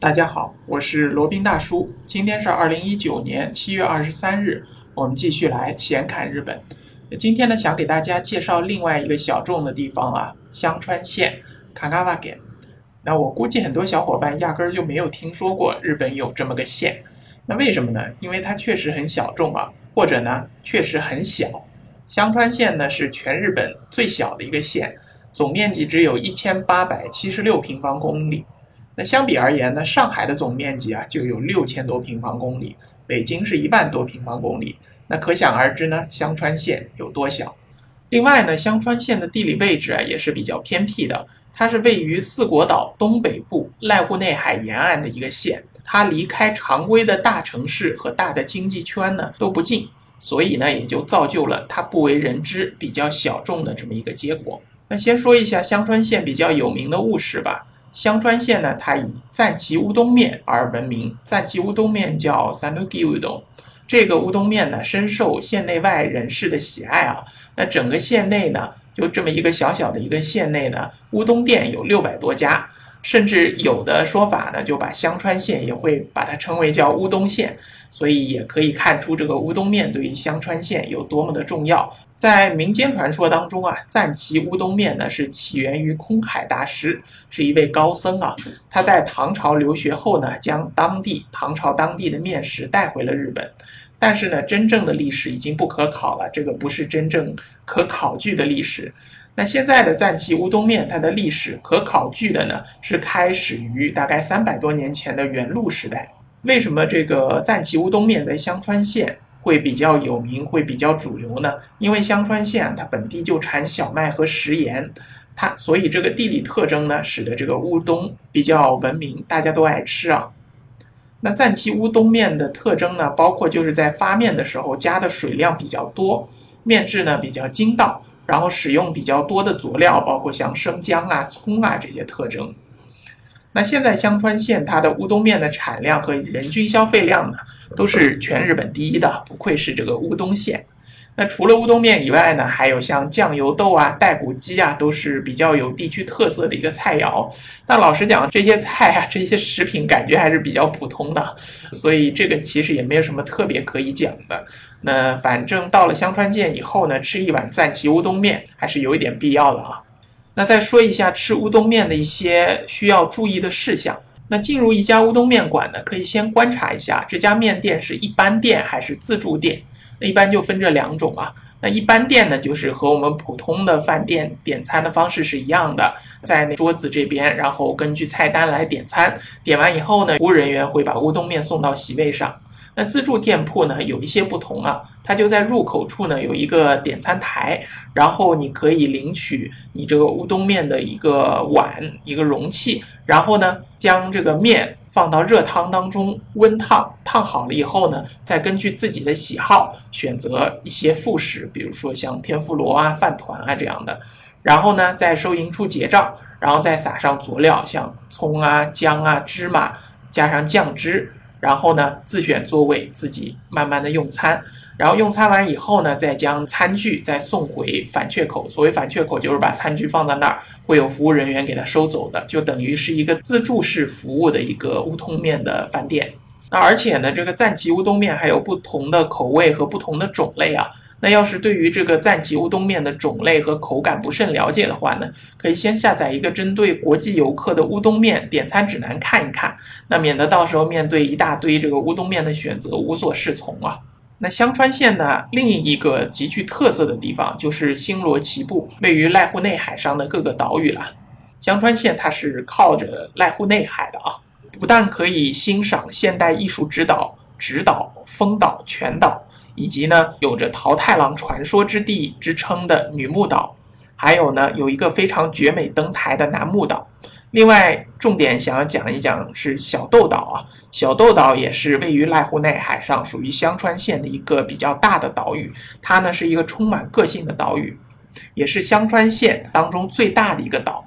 大家好，我是罗宾大叔。今天是二零一九年七月二十三日，我们继续来闲侃日本。今天呢，想给大家介绍另外一个小众的地方啊，香川县卡卡瓦给。那我估计很多小伙伴压根儿就没有听说过日本有这么个县。那为什么呢？因为它确实很小众啊，或者呢，确实很小。香川县呢是全日本最小的一个县，总面积只有一千八百七十六平方公里。那相比而言呢，上海的总面积啊就有六千多平方公里，北京是一万多平方公里。那可想而知呢，香川县有多小。另外呢，香川县的地理位置啊也是比较偏僻的，它是位于四国岛东北部濑户内海沿岸的一个县。它离开常规的大城市和大的经济圈呢都不近，所以呢也就造就了它不为人知、比较小众的这么一个结果。那先说一下香川县比较有名的物事吧。香川县呢，它以赞岐乌冬面而闻名。赞岐乌冬面叫 Sanuki 乌冬这个乌冬面呢深受县内外人士的喜爱啊。那整个县内呢，就这么一个小小的一个县内呢，乌冬店有六百多家。甚至有的说法呢，就把香川县也会把它称为叫乌冬县，所以也可以看出这个乌冬面对于香川县有多么的重要。在民间传说当中啊，赞岐乌冬面呢是起源于空海大师，是一位高僧啊。他在唐朝留学后呢，将当地唐朝当地的面食带回了日本。但是呢，真正的历史已经不可考了，这个不是真正可考据的历史。那现在的赞岐乌冬面，它的历史可考据的呢，是开始于大概三百多年前的元禄时代。为什么这个赞岐乌冬面在香川县会比较有名，会比较主流呢？因为香川县它本地就产小麦和食盐，它所以这个地理特征呢，使得这个乌冬比较闻名，大家都爱吃啊。那赞岐乌冬面的特征呢，包括就是在发面的时候加的水量比较多，面质呢比较筋道。然后使用比较多的佐料，包括像生姜啊、葱啊这些特征。那现在香川县它的乌冬面的产量和人均消费量呢，都是全日本第一的，不愧是这个乌冬县。那除了乌冬面以外呢，还有像酱油豆啊、带骨鸡啊，都是比较有地区特色的一个菜肴。但老实讲，这些菜啊、这些食品感觉还是比较普通的，所以这个其实也没有什么特别可以讲的。那反正到了香川县以后呢，吃一碗赞岐乌冬面还是有一点必要的啊。那再说一下吃乌冬面的一些需要注意的事项。那进入一家乌冬面馆呢，可以先观察一下这家面店是一般店还是自助店。那一般就分这两种啊。那一般店呢，就是和我们普通的饭店点餐的方式是一样的，在那桌子这边，然后根据菜单来点餐。点完以后呢，服务人员会把乌冬面送到席位上。那自助店铺呢，有一些不同啊，它就在入口处呢有一个点餐台，然后你可以领取你这个乌冬面的一个碗、一个容器，然后呢将这个面。放到热汤当中温烫，烫好了以后呢，再根据自己的喜好选择一些副食，比如说像天妇罗啊、饭团啊这样的。然后呢，在收银处结账，然后再撒上佐料，像葱啊、姜啊、芝麻，加上酱汁。然后呢，自选座位，自己慢慢的用餐。然后用餐完以后呢，再将餐具再送回反确口。所谓反确口，就是把餐具放在那儿，会有服务人员给他收走的，就等于是一个自助式服务的一个乌冬面的饭店。那而且呢，这个赞岐乌冬面还有不同的口味和不同的种类啊。那要是对于这个赞岐乌冬面的种类和口感不甚了解的话呢，可以先下载一个针对国际游客的乌冬面点餐指南看一看，那免得到时候面对一大堆这个乌冬面的选择无所适从啊。那香川县呢，另一个极具特色的地方就是星罗棋布，位于濑户内海上的各个岛屿了。香川县它是靠着濑户内海的啊，不但可以欣赏现代艺术指导、直岛、丰岛、全岛。以及呢，有着桃太郎传说之地之称的女木岛，还有呢，有一个非常绝美登台的楠木岛。另外，重点想要讲一讲是小豆岛啊，小豆岛也是位于濑户内海上，属于香川县的一个比较大的岛屿。它呢是一个充满个性的岛屿，也是香川县当中最大的一个岛。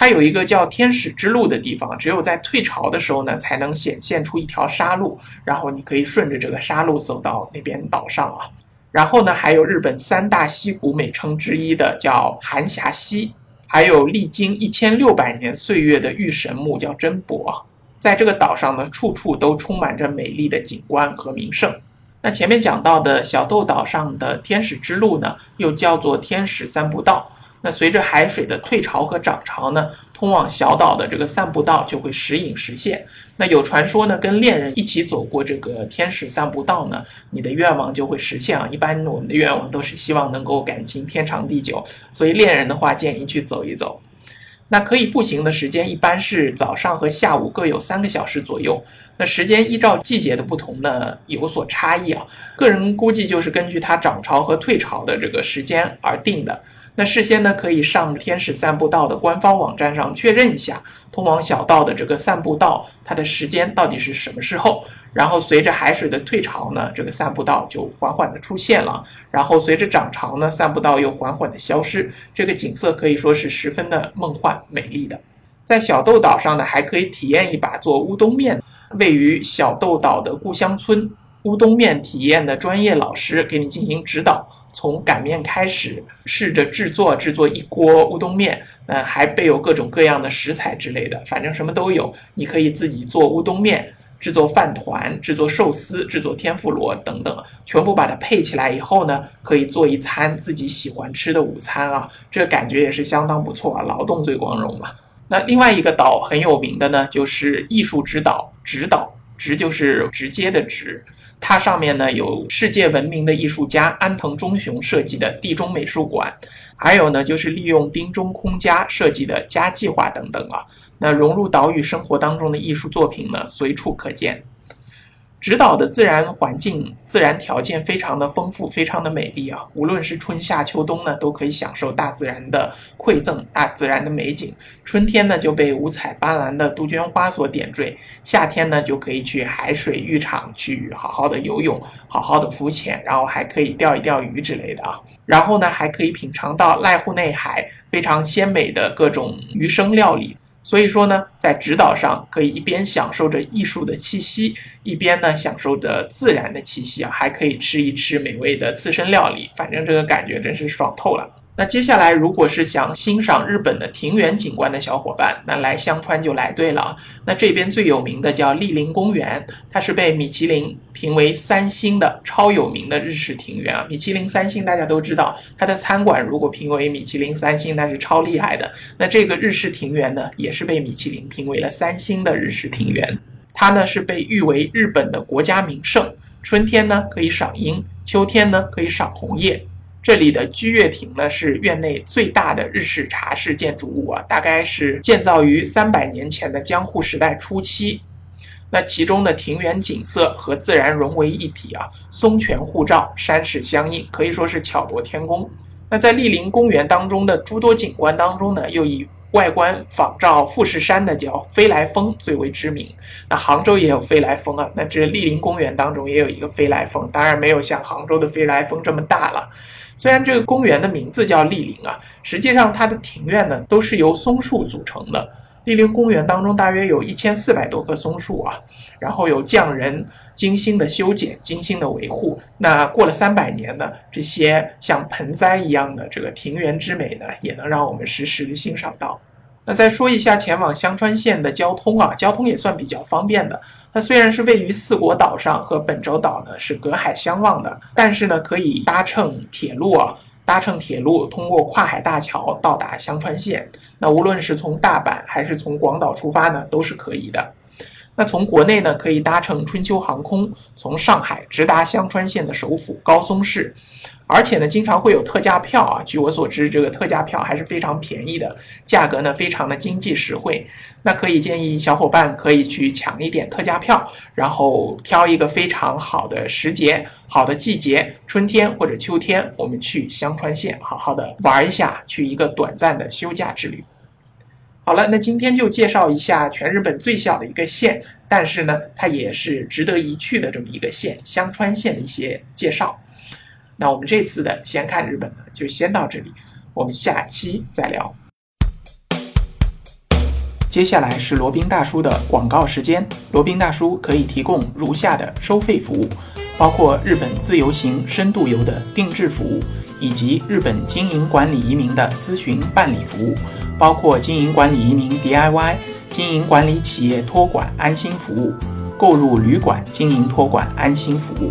它有一个叫天使之路的地方，只有在退潮的时候呢，才能显现出一条沙路，然后你可以顺着这个沙路走到那边岛上啊。然后呢，还有日本三大溪谷美称之一的叫寒霞溪，还有历经一千六百年岁月的御神木叫真柏。在这个岛上呢，处处都充满着美丽的景观和名胜。那前面讲到的小豆岛上的天使之路呢，又叫做天使三步道。那随着海水的退潮和涨潮呢，通往小岛的这个散步道就会时隐时现。那有传说呢，跟恋人一起走过这个天使散步道呢，你的愿望就会实现啊。一般我们的愿望都是希望能够感情天长地久，所以恋人的话建议去走一走。那可以步行的时间一般是早上和下午各有三个小时左右。那时间依照季节的不同呢有所差异啊。个人估计就是根据它涨潮和退潮的这个时间而定的。那事先呢，可以上天使散步道的官方网站上确认一下，通往小道的这个散步道，它的时间到底是什么时候？然后随着海水的退潮呢，这个散步道就缓缓的出现了，然后随着涨潮呢，散步道又缓缓的消失，这个景色可以说是十分的梦幻美丽的。在小豆岛上呢，还可以体验一把做乌冬面，位于小豆岛的故乡村。乌冬面体验的专业老师给你进行指导，从擀面开始，试着制作制作一锅乌冬面，呃，还备有各种各样的食材之类的，反正什么都有。你可以自己做乌冬面，制作饭团，制作寿司，制作天妇罗等等，全部把它配起来以后呢，可以做一餐自己喜欢吃的午餐啊，这感觉也是相当不错啊，劳动最光荣嘛。那另外一个岛很有名的呢，就是艺术之岛直岛，直就是直接的直。它上面呢有世界闻名的艺术家安藤忠雄设计的地中美术馆，还有呢就是利用丁中空家设计的家计划等等啊，那融入岛屿生活当中的艺术作品呢随处可见。直岛的自然环境、自然条件非常的丰富，非常的美丽啊！无论是春夏秋冬呢，都可以享受大自然的馈赠、大自然的美景。春天呢，就被五彩斑斓的杜鹃花所点缀；夏天呢，就可以去海水浴场去好好的游泳、好好的浮潜，然后还可以钓一钓鱼之类的啊。然后呢，还可以品尝到濑户内海非常鲜美的各种鱼生料理。所以说呢，在指导上可以一边享受着艺术的气息，一边呢享受着自然的气息啊，还可以吃一吃美味的刺身料理，反正这个感觉真是爽透了。那接下来，如果是想欣赏日本的庭园景观的小伙伴，那来香川就来对了。那这边最有名的叫莅林公园，它是被米其林评为三星的超有名的日式庭园啊。米其林三星大家都知道，它的餐馆如果评为米其林三星，那是超厉害的。那这个日式庭园呢，也是被米其林评为了三星的日式庭园。它呢是被誉为日本的国家名胜，春天呢可以赏樱，秋天呢可以赏红叶。这里的居月亭呢，是院内最大的日式茶室建筑物啊，大概是建造于三百年前的江户时代初期。那其中的庭园景色和自然融为一体啊，松泉互照，山势相应，可以说是巧夺天工。那在莅林公园当中的诸多景观当中呢，又以外观仿照富士山的叫飞来峰最为知名。那杭州也有飞来峰啊，那这莅林公园当中也有一个飞来峰，当然没有像杭州的飞来峰这么大了。虽然这个公园的名字叫莅林啊，实际上它的庭院呢都是由松树组成的。莅林公园当中大约有一千四百多棵松树啊，然后有匠人精心的修剪、精心的维护。那过了三百年呢，这些像盆栽一样的这个庭园之美呢，也能让我们时时的欣赏到。那再说一下前往香川县的交通啊，交通也算比较方便的。它虽然是位于四国岛上，和本州岛呢是隔海相望的，但是呢可以搭乘铁路啊，搭乘铁路通过跨海大桥到达香川县。那无论是从大阪还是从广岛出发呢，都是可以的。那从国内呢，可以搭乘春秋航空，从上海直达香川县的首府高松市。而且呢，经常会有特价票啊。据我所知，这个特价票还是非常便宜的，价格呢非常的经济实惠。那可以建议小伙伴可以去抢一点特价票，然后挑一个非常好的时节、好的季节，春天或者秋天，我们去香川县好好的玩一下，去一个短暂的休假之旅。好了，那今天就介绍一下全日本最小的一个县，但是呢，它也是值得一去的这么一个县——香川县的一些介绍。那我们这次的先看日本呢，就先到这里，我们下期再聊。接下来是罗宾大叔的广告时间。罗宾大叔可以提供如下的收费服务，包括日本自由行、深度游的定制服务，以及日本经营管理移民的咨询办理服务，包括经营管理移民 DIY、经营管理企业托管安心服务，购入旅馆经营托管安心服务，